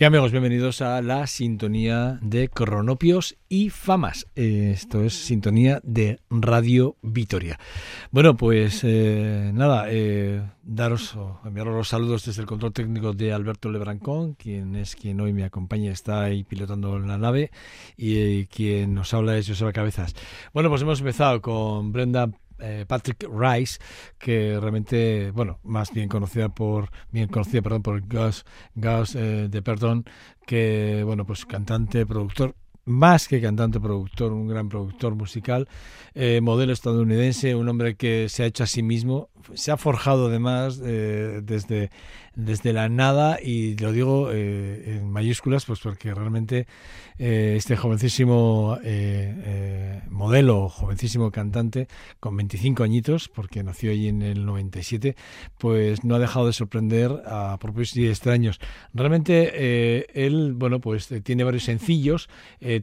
Y amigos, bienvenidos a la sintonía de cronopios y famas. Esto es sintonía de Radio Vitoria. Bueno, pues eh, nada, eh, daros o enviaros los saludos desde el control técnico de Alberto Lebrancón, quien es quien hoy me acompaña, está ahí pilotando la nave, y eh, quien nos habla es Joseba Cabezas. Bueno, pues hemos empezado con Brenda eh, Patrick Rice, que realmente, bueno, más bien conocida por, bien conocida, perdón, por Gus, Gus eh, de Perdón, que, bueno, pues cantante, productor, más que cantante, productor, un gran productor musical, eh, modelo estadounidense, un hombre que se ha hecho a sí mismo, se ha forjado además eh, desde, desde la nada y lo digo eh, en mayúsculas pues porque realmente eh, este jovencísimo eh, eh, modelo, jovencísimo cantante con 25 añitos, porque nació allí en el 97, pues no ha dejado de sorprender a propios y extraños. Realmente él, bueno, pues tiene varios sencillos,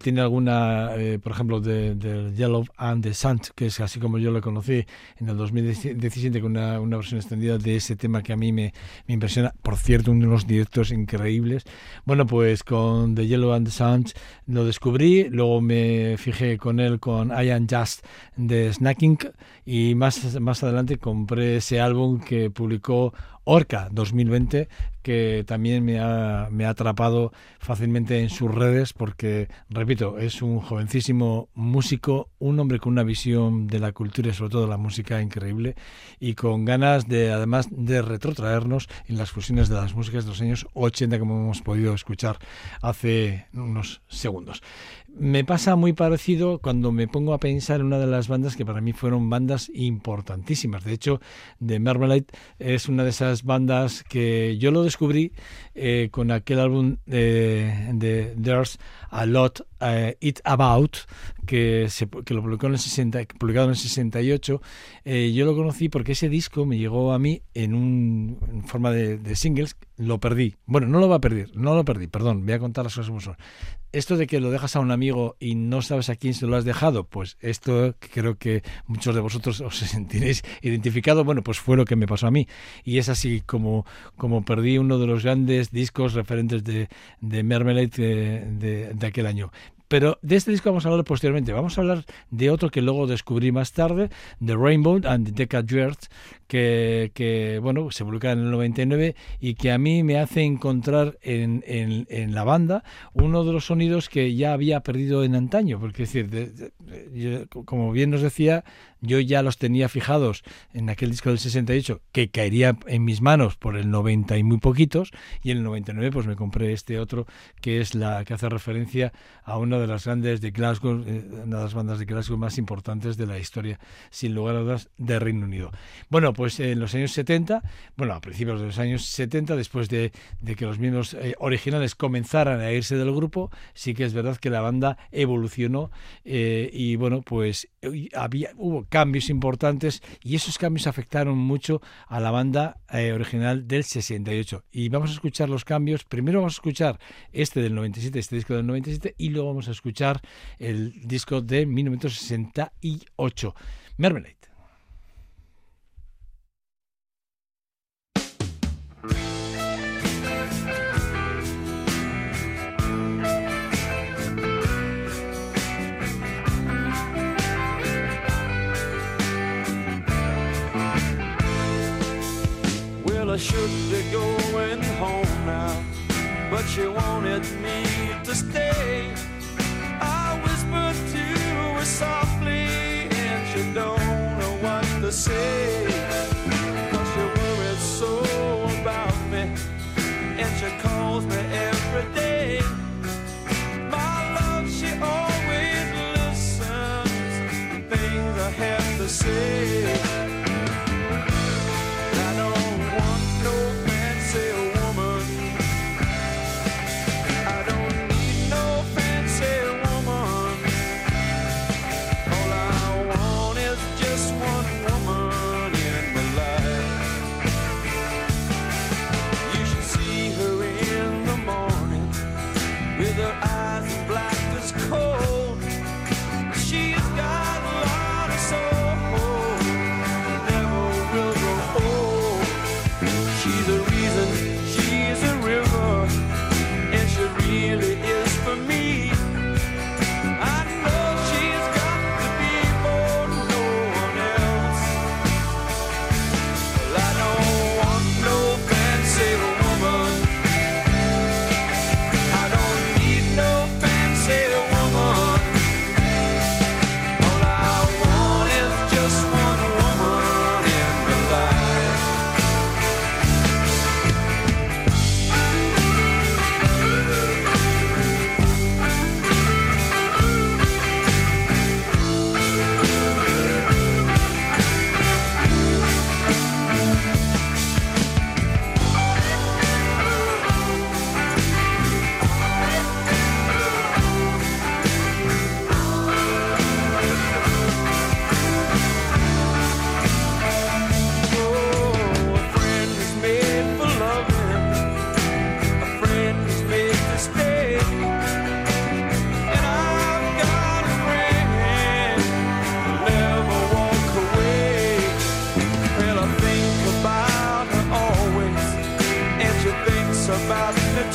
tiene alguna, por ejemplo, de, de Yellow and the Sun, que es así como yo lo conocí en el 2017 con una, una versión extendida de ese tema que a mí me, me impresiona. Por cierto, unos directos increíbles. Bueno, pues con The Yellow and the Sun lo descubrí, luego me fijé con él con I Am Just de Snacking y más, más adelante compré ese álbum que publicó Orca 2020, que también me ha, me ha atrapado fácilmente en sus redes porque, repito, es un jovencísimo músico, un hombre con una visión de la cultura y sobre todo la música increíble y con ganas de, además, de retrotraernos en las fusiones de las músicas de los años 80 como hemos podido escuchar hace unos segundos. Me pasa muy parecido cuando me pongo a pensar en una de las bandas que para mí fueron bandas importantísimas. De hecho, The Marmalade es una de esas bandas que yo lo descubrí eh, con aquel álbum de, de There's a Lot uh, It About, que, se, que lo publicó en el 60, publicado en el 68. Eh, yo lo conocí porque ese disco me llegó a mí en, un, en forma de, de, singles. Lo perdí. Bueno, no lo va a perder, no lo perdí, perdón, voy a contar las cosas como son. Esto de que lo dejas a un amigo y no sabes a quién se lo has dejado, pues esto creo que muchos de vosotros os sentiréis identificado. Bueno, pues fue lo que me pasó a mí. Y es así como, como perdí uno de los grandes discos referentes de, de de, de, de aquel año. Pero de este disco vamos a hablar posteriormente. Vamos a hablar de otro que luego descubrí más tarde, The Rainbow and the Years, que, bueno, se publica en el 99 y que a mí me hace encontrar en, en, la banda uno de los sonidos que ya había perdido en antaño. Porque, es decir, de, de, como bien nos decía, yo ya los tenía fijados en aquel disco del 68 que caería en mis manos por el 90 y muy poquitos y en el 99 pues me compré este otro que es la que hace referencia a una de las grandes de Glasgow, eh, una de las bandas de Glasgow más importantes de la historia sin lugar a dudas de Reino Unido. Bueno, pues en los años 70, bueno, a principios de los años 70, después de, que los miembros eh, originales comenzaran a irse del grupo, sí que es verdad que la banda evolucionó eh, y bueno, pues había hubo cambios importantes y esos cambios afectaron mucho a la banda eh, original del 68. Y vamos a escuchar los cambios. Primero vamos a escuchar este del 97, este disco del 97, y luego vamos a escuchar el disco de 1968, Marmalade. I should be going home now, but she wanted me to stay. I whispered to her softly, and she don't know what to say. Cause she worries so about me, and she calls me every day. My love, she always listens to things I have to say.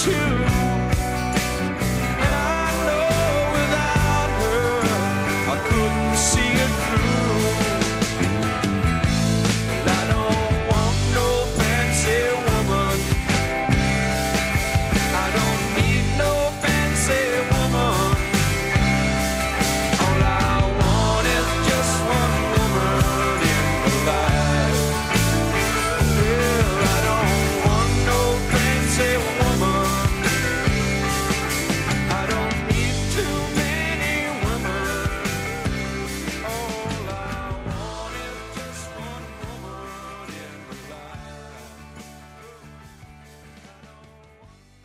About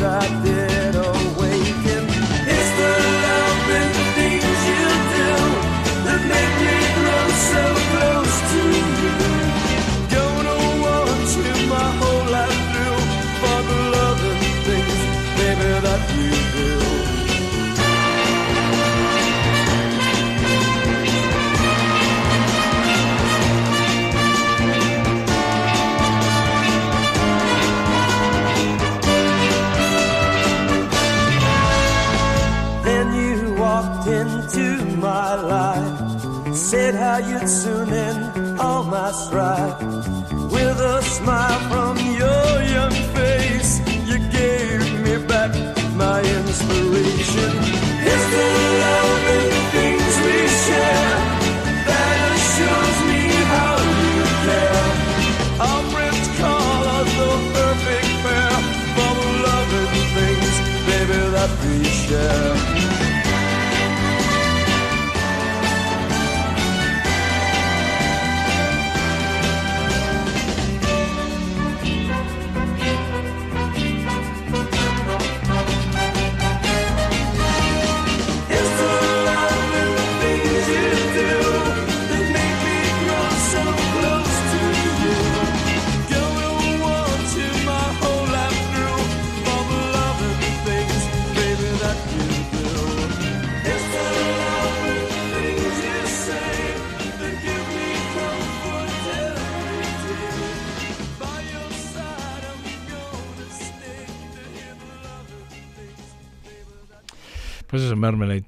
tried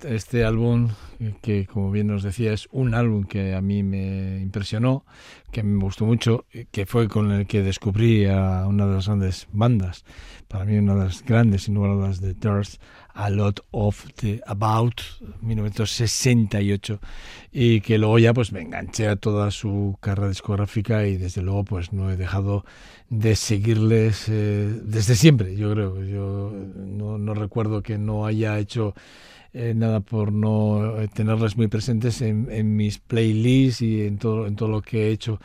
Este álbum que como bien nos decía es un álbum que a mí me impresionó, que me gustó mucho, que fue con el que descubrí a una de las grandes bandas, para mí una de las grandes, sin lugar dudas, de Thirst, A Lot of the About, 1968, y que luego ya pues me enganché a toda su carrera discográfica y desde luego pues no he dejado de seguirles eh, desde siempre, yo creo. Yo no recuerdo que no haya hecho eh, nada por no eh, tenerles muy presentes en, en mis playlists y en todo, en todo lo que he hecho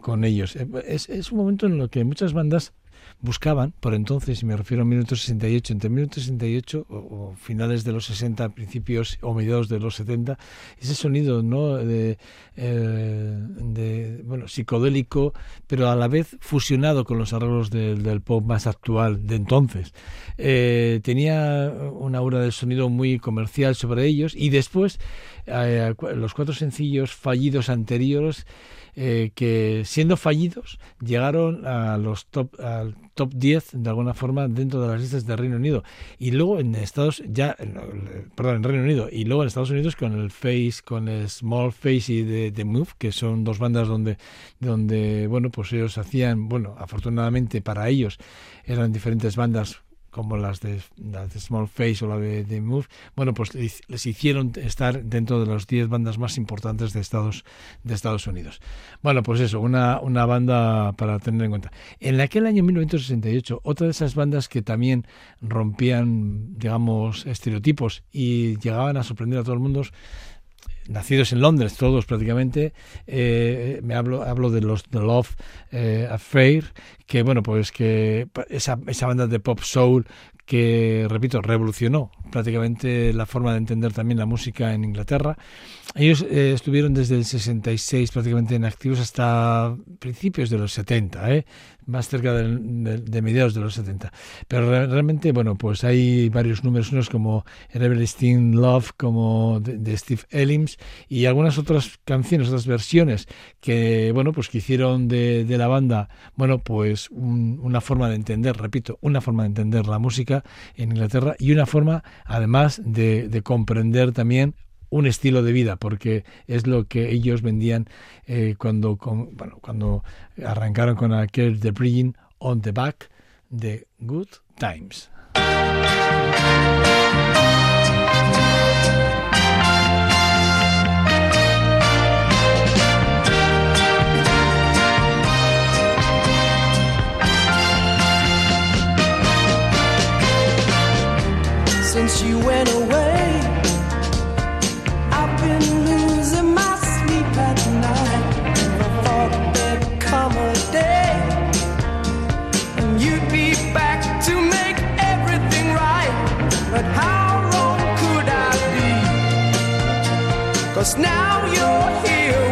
con ellos. Eh, Es, es un momento en el que muchas bandas buscaban, por entonces, y me refiero a 1968, entre 1968 o, o finales de los 60, principios o mediados de los 70, ese sonido no de, eh, de bueno psicodélico, pero a la vez fusionado con los arreglos del, pop más actual de entonces. Eh, tenía una aura de sonido muy comercial sobre ellos y después eh, los cuatro sencillos fallidos anteriores eh, que siendo fallidos llegaron a los top al top 10 de alguna forma dentro de las listas de Reino Unido. Y luego en Estados ya perdón en Reino Unido. Y luego en Estados Unidos con el Face con el Small Face y de The Move que son dos bandas donde donde bueno pues ellos hacían bueno afortunadamente para ellos eran diferentes bandas como las de, Small Face o la de, de, Move, bueno, pues les hicieron estar dentro de las 10 bandas más importantes de Estados, de Estados Unidos. Bueno, pues eso, una, una banda para tener en cuenta. En aquel año 1968, otra de esas bandas que también rompían, digamos, estereotipos y llegaban a sorprender a todo el mundo nacidos en Londres, todos prácticamente. Eh, me hablo, hablo de los The Love eh, Affair, que bueno, pues que esa, esa banda de pop soul que, repito, revolucionó prácticamente la forma de entender también la música en Inglaterra. Ellos eh, estuvieron desde el 66 prácticamente en activos hasta principios de los 70, ¿eh? Más cerca de, mediados de los 70. Pero realmente, bueno, pues hay varios números, unos como Everlasting Love, como de, Steve Ellims, y algunas otras canciones, otras versiones que, bueno, pues que hicieron de, la banda, bueno, pues una forma de entender, repito, una forma de entender la música en Inglaterra y una forma, además, de, de comprender también un estilo de vida, porque es lo que ellos vendían eh, cuando, bueno, cuando arrancaron con aquel The Bridging on the Back de Good Times. You Cause now you're here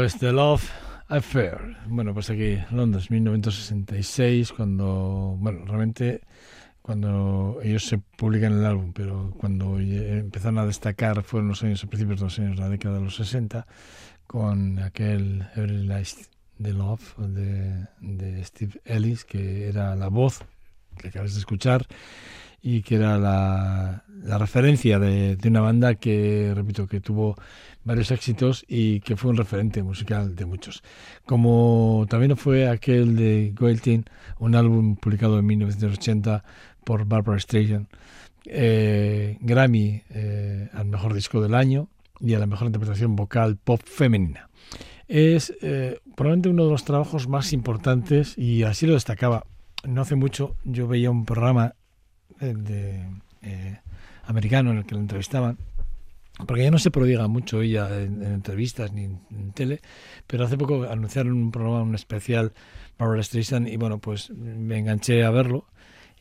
Pues The Love Affair. Bueno, pues aquí, Londres, 1966, cuando, bueno, realmente cuando ellos se publican el álbum, pero cuando empezaron a destacar fueron los años, a principios de los años, la década de los 60, con aquel Every Light the Love de, de Steve Ellis, que era la voz que acabas de escuchar y que era la, la referencia de, de, una banda que, repito, que tuvo varios éxitos y que fue un referente musical de muchos. Como también fue aquel de Goeltin, un álbum publicado en 1980 por Barbara Streisand, eh, Grammy eh, al mejor disco del año y a la mejor interpretación vocal pop femenina. Es eh, probablemente uno de los trabajos más importantes y así lo destacaba. No hace mucho yo veía un programa de, americano en el que lo entrevistaban porque ya no se prodiga mucho ella en, en, entrevistas ni en, tele, pero hace poco anunciaron un programa, un especial Barbara Streisand y bueno, pues me enganché a verlo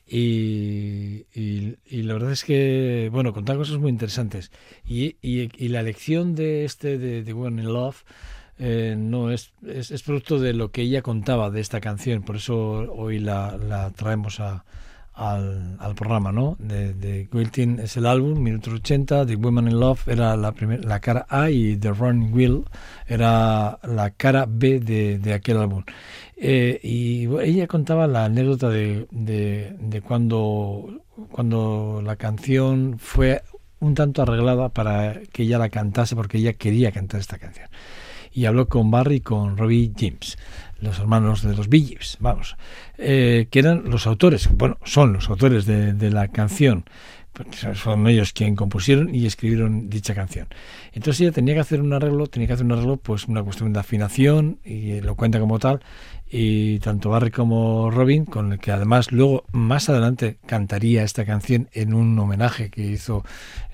y, y, la verdad es que, bueno, contaba cosas muy interesantes. Y, y la elección de este, de, de Woman in Love, eh, no es, es, es, producto de lo que ella contaba de esta canción, por eso hoy la, la traemos a, al, al, programa, ¿no? De, de Quilting es el álbum, minutos 80, The Woman in Love era la, primer, la cara A y The Running Wheel era la cara B de, de aquel álbum. Eh, y ella contaba la anécdota de, de, de, cuando, cuando la canción fue un tanto arreglada para que ella la cantase porque ella quería cantar esta canción. Y habló con Barry y con Robbie James, los hermanos de los Gees, vamos, eh, que eran los autores, bueno, son los autores de, de la canción son ellos quienes compusieron y escribieron dicha canción. Entonces ella tenía que hacer un arreglo, tenía que hacer un arreglo, pues una cuestión de afinación, y lo cuenta como tal, y tanto Barry como Robin, con el que además luego más adelante cantaría esta canción en un homenaje que hizo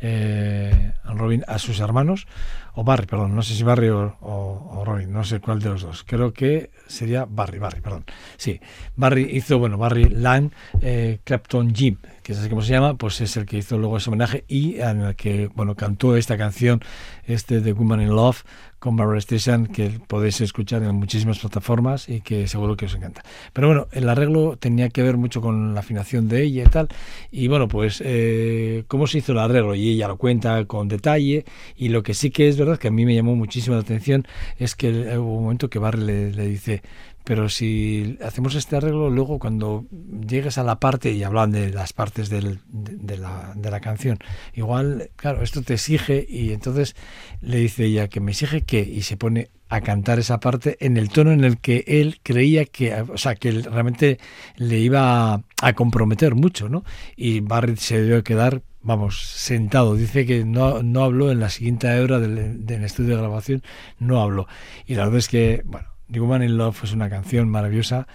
eh, Robin a sus hermanos, o Barry, perdón, no sé si Barry o, Robin, no sé cuál de los dos, creo que sería Barry, Barry, perdón, sí, Barry hizo, bueno, Barry Lang, eh, Clapton Jim, que es como se llama, pues es el que hizo luego ese homenaje y en el que, bueno, cantó esta canción, este de Woman in Love, con Barbara Streisand que podéis escuchar en muchísimas plataformas y que seguro que os encanta. Pero bueno, el arreglo tenía que ver mucho con la afinación de ella y tal. Y bueno, pues eh, cómo se hizo el arreglo y ella lo cuenta con detalle. Y lo que sí que es verdad que a mí me llamó muchísimo la atención es que hubo un momento que Barry le dice, pero si hacemos este arreglo, luego cuando llegues a la parte, y hablan de las partes del, de, la, canción, igual, claro, esto te exige, y entonces le dice ella que me exige que, y se pone a cantar esa parte en el tono en el que él creía que, o sea, que realmente le iba a, a comprometer mucho, ¿no? Y Barrett se debió quedar vamos, sentado. Dice que no, no habló en la siguiente hora del, del estudio de grabación, no habló. Y la verdad es que, bueno, The Woman in Love es una canción maravillosa,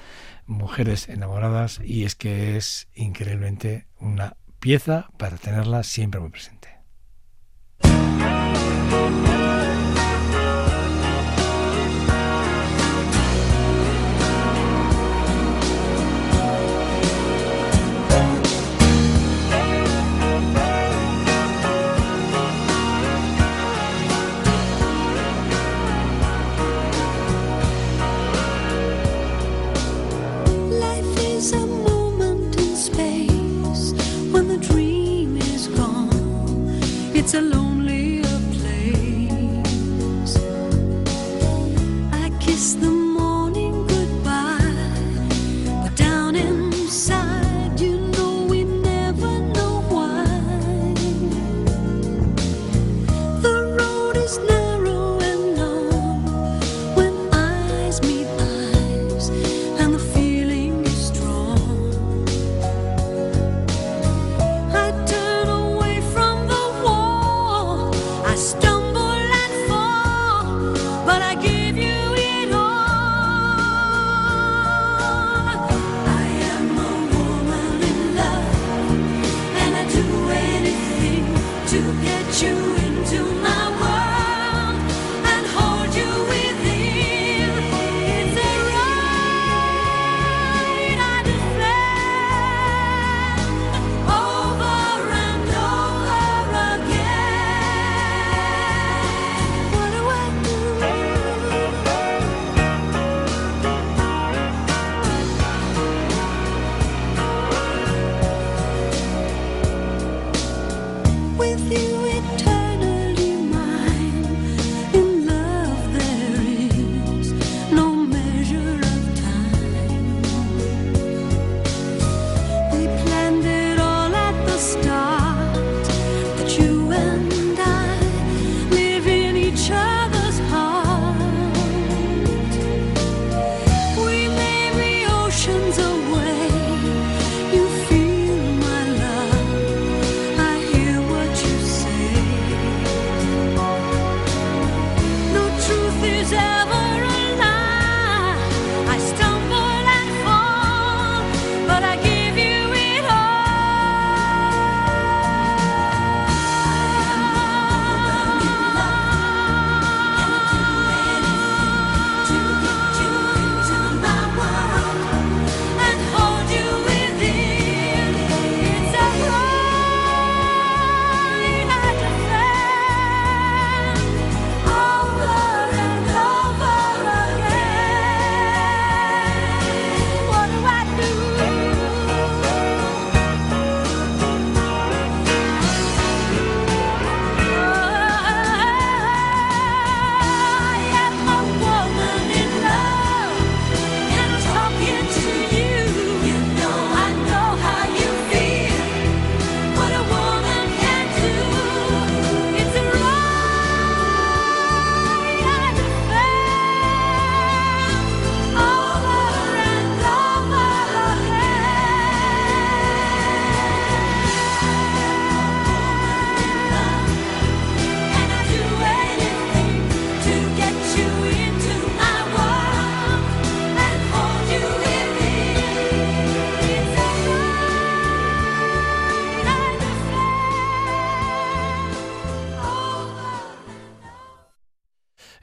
mujeres enamoradas, y es que es increíblemente una pieza para tenerla siempre muy presente.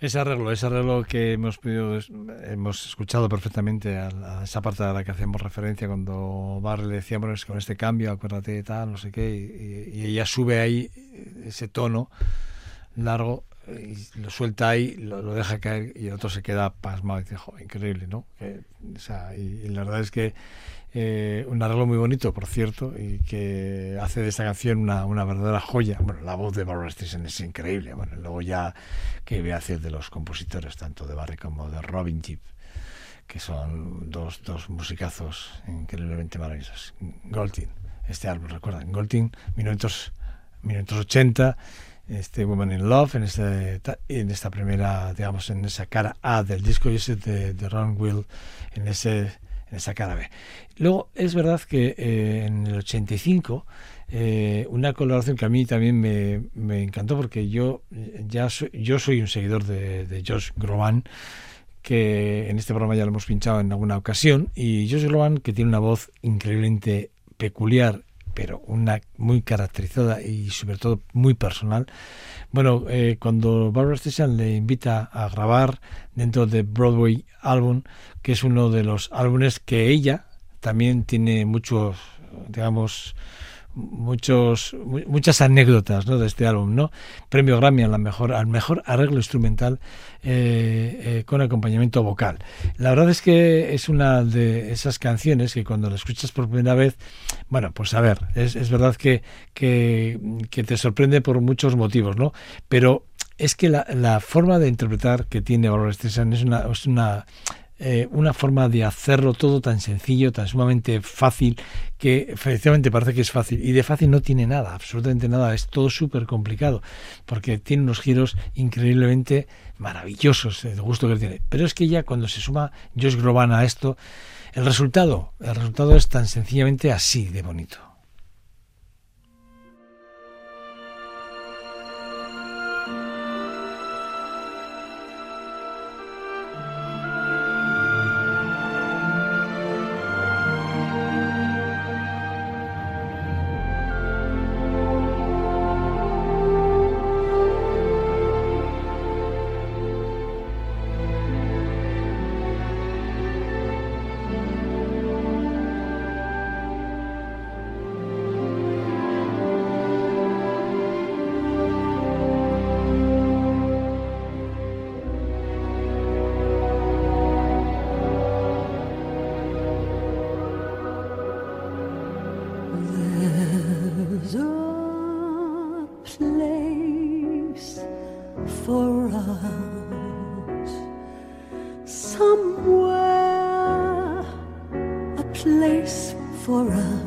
Ese arreglo, ese arreglo que hemos hemos escuchado perfectamente a, a esa parte a la que hacemos referencia cuando Barry le decía, bueno, es con este cambio, acuérdate de tal, no sé qué, y, y ella sube ahí ese tono largo y lo suelta ahí, lo, lo deja caer y el otro se queda pasmado y dice, "Jo, increíble, ¿no? O sea, y, y la verdad es que eh, un arreglo muy bonito, por cierto, y que hace de esta canción una, una verdadera joya. Bueno, la voz de Barbara Streisand es increíble. Bueno, luego ya que voy a decir de los compositores, tanto de Barry como de Robin Gibb, que son dos, dos musicazos increíblemente maravillosos. Golding, este álbum, recuerdan, Golding, 1900, 1980, este Woman in Love, en, este, en esta primera, digamos, en esa cara A del disco y ese de Ron Will, en ese en esa cara B. Luego, es verdad que eh, en el 85, eh, una colaboración que a mí también me, me encantó, porque yo eh, ya soy, yo soy un seguidor de, de Josh Groban, que en este programa ya lo hemos pinchado en alguna ocasión, y Josh Groban, que tiene una voz increíblemente peculiar, pero una muy caracterizada y sobre todo muy personal. Bueno, eh, cuando Barbara Streisand le invita a grabar dentro de Broadway Album, que es uno de los álbumes que ella también tiene muchos, digamos, muchos mu- muchas anécdotas ¿no? de este álbum no premio Grammy a mejor al mejor arreglo instrumental eh, eh, con acompañamiento vocal. La verdad es que es una de esas canciones que cuando la escuchas por primera vez bueno pues a ver es, es verdad que, que te sorprende por muchos motivos no pero es que la, la forma de interpretar que tiene Barbara Streisand es una eh, una forma de hacerlo todo tan sencillo, tan sumamente fácil, que efectivamente parece que es fácil. Y de fácil no tiene nada, absolutamente nada. Es todo súper complicado, porque tiene unos giros increíblemente maravillosos, el gusto que tiene. Pero es que ya cuando se suma Josh Groban a esto, el resultado, el resultado es tan sencillamente así de bonito. For us.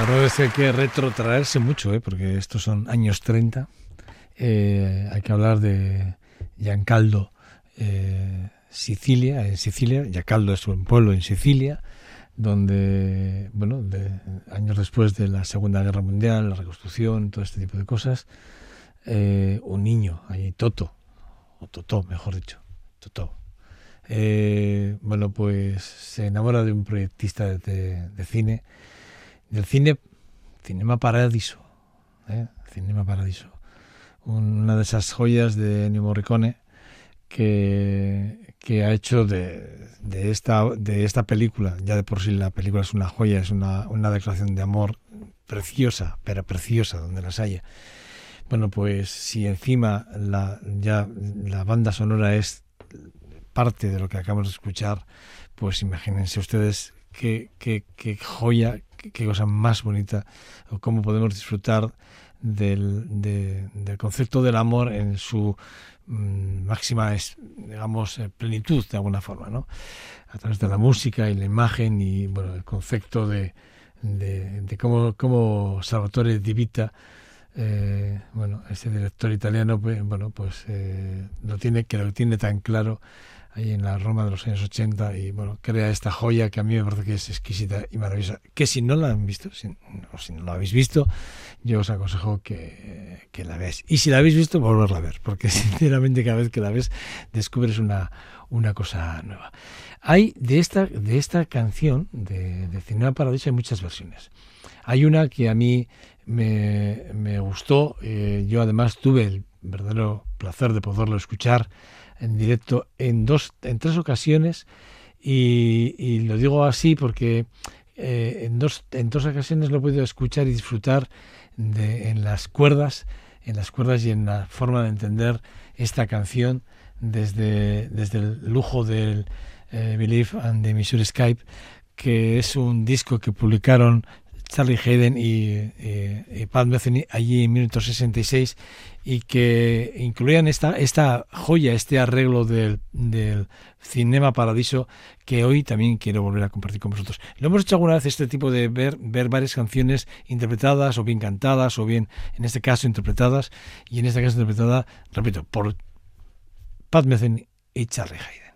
La verdad es que hay que retrotraerse mucho, ¿eh? porque estos son años 30. Eh, hay que hablar de Giancaldo, eh, Sicilia, en Sicilia. Giancaldo es un pueblo en Sicilia, donde, bueno, de- años después de la Segunda Guerra Mundial, la reconstrucción, todo este tipo de cosas, eh, un niño, ahí Toto, o Totó, mejor dicho, Totó. Eh, bueno, pues se enamora de un proyectista de, de- de cine, del cine, Cinema Paradiso, ¿eh? Cinema Paradiso, Un- una de esas joyas de Ennio Morricone que, que ha hecho de, de esta, de esta película, ya de por sí la película es una joya, es una, una declaración de amor preciosa, pero preciosa donde las haya. Bueno, pues si encima la, ya la banda sonora es parte de lo que acabamos de escuchar, pues imagínense ustedes qué, qué, qué joya, qué, cosa más bonita, o cómo podemos disfrutar del, de- del concepto del amor en su mm, máxima, digamos, eh, plenitud de alguna forma, ¿no? A través de la música y la imagen y, bueno, el concepto de, de, cómo, cómo Salvatore Di Vita eh, bueno, este director italiano, bueno, pues eh, lo tiene, que lo tiene tan claro ahí en la Roma de los años 80 y bueno, crea esta joya que a mí me parece que es exquisita y maravillosa. Que si no la han visto, si, si no la habéis visto, yo os aconsejo que, que la veáis. Y si la habéis visto, volverla a ver, porque sinceramente cada vez que la ves descubres una, una cosa nueva. Hay de esta, de esta canción de, de Cinema Paradiso hay muchas versiones. Hay una que a mí me, me gustó, eh, yo además tuve el verdadero placer de poderlo escuchar en directo en dos, en tres ocasiones. Y, y lo digo así porque eh, en dos, en dos ocasiones lo he podido escuchar y disfrutar de, en las cuerdas, en las cuerdas y en la forma de entender esta canción desde, desde el lujo del eh, Believe and the Missouri Skype, que es un disco que publicaron Charlie Hayden y, y- y Pat Metheny allí en 1966 y que incluían esta, esta joya, este arreglo del, del Cinema Paradiso que hoy también quiero volver a compartir con vosotros. Lo hemos hecho alguna vez este tipo de ver, ver varias canciones interpretadas o bien cantadas o bien, en este caso, interpretadas y en este caso interpretada, repito, por Pat Metheny y Charlie Hayden.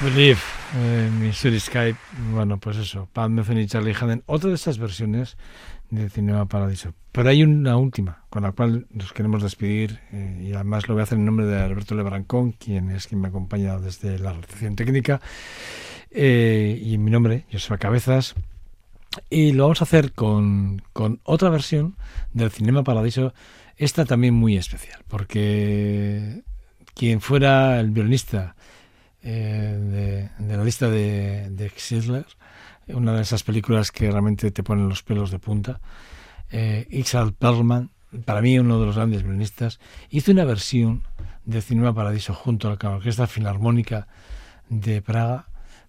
Believe, eh, Missouri Skype, bueno, pues eso, Pat Metheny y Charlie Haden, otra de esas versiones de Cinema Paradiso. Pero hay una última, con la cual nos queremos despedir, eh, y además lo voy a hacer en nombre de Alberto Lebrancón, quien es quien me acompaña desde la recepción técnica, eh, y en mi nombre, Joseba Cabezas, y lo vamos a hacer con, con otra versión del Cinema Paradiso, esta también muy especial, porque quien fuera el violinista eh, de, de la lista de, de Schindler, una de esas películas que realmente te ponen los pelos de punta. Eh, Ixal Perlman, para mí uno de los grandes violinistas, hizo una versión de Cinema Paradiso junto a la Orquesta Filarmónica de Praga,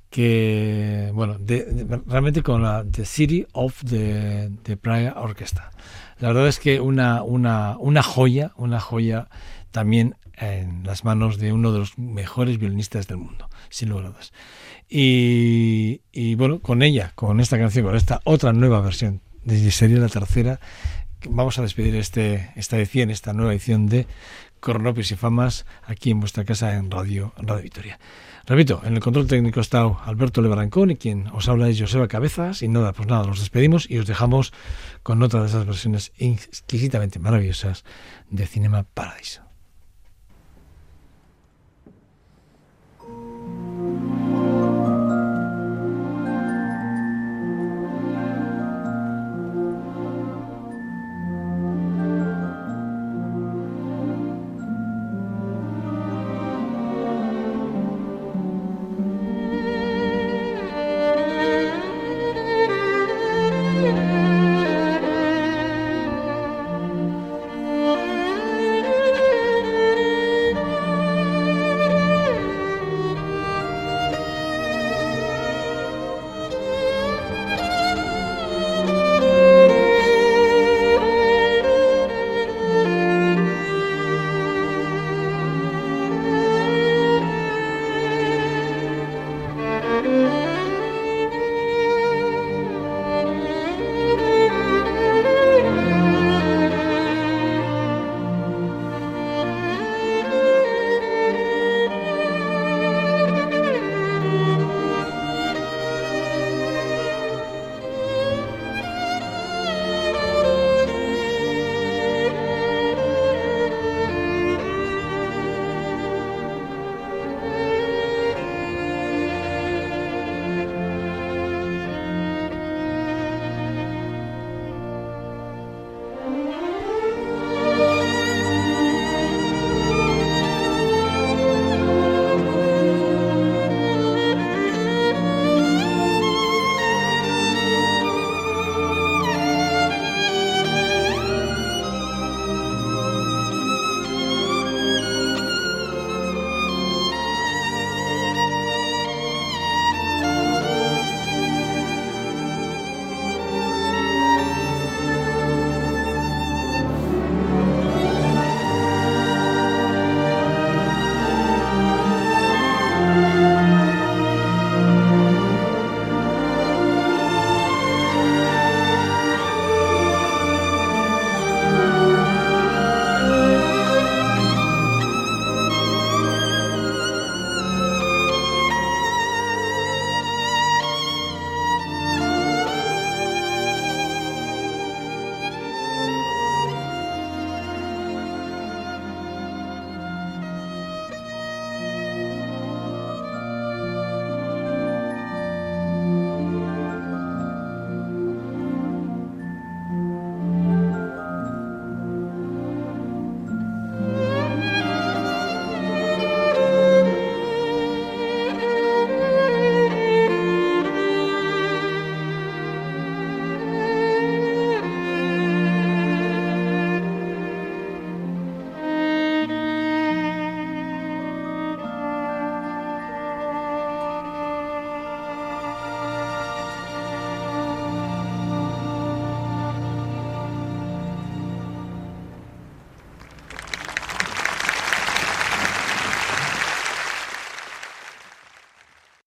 que, bueno, de- de- realmente con la The City of the, the Praga Orchestra. La verdad es que una, una, una joya, una joya también en las manos de uno de los mejores violinistas del mundo, sin lugar a dudas. Y, y bueno, con ella, con esta canción, con esta otra nueva versión, sería la tercera, vamos a despedir este, esta edición, esta nueva edición de Cronopios y Famas aquí en vuestra casa en Radio, Radio Victoria. Repito, en el control técnico está Alberto Lebrancón y quien os habla es Joseba Cabezas. Y nada, pues nada, los despedimos y os dejamos con otra de esas versiones exquisitamente maravillosas de Cinema Paradiso.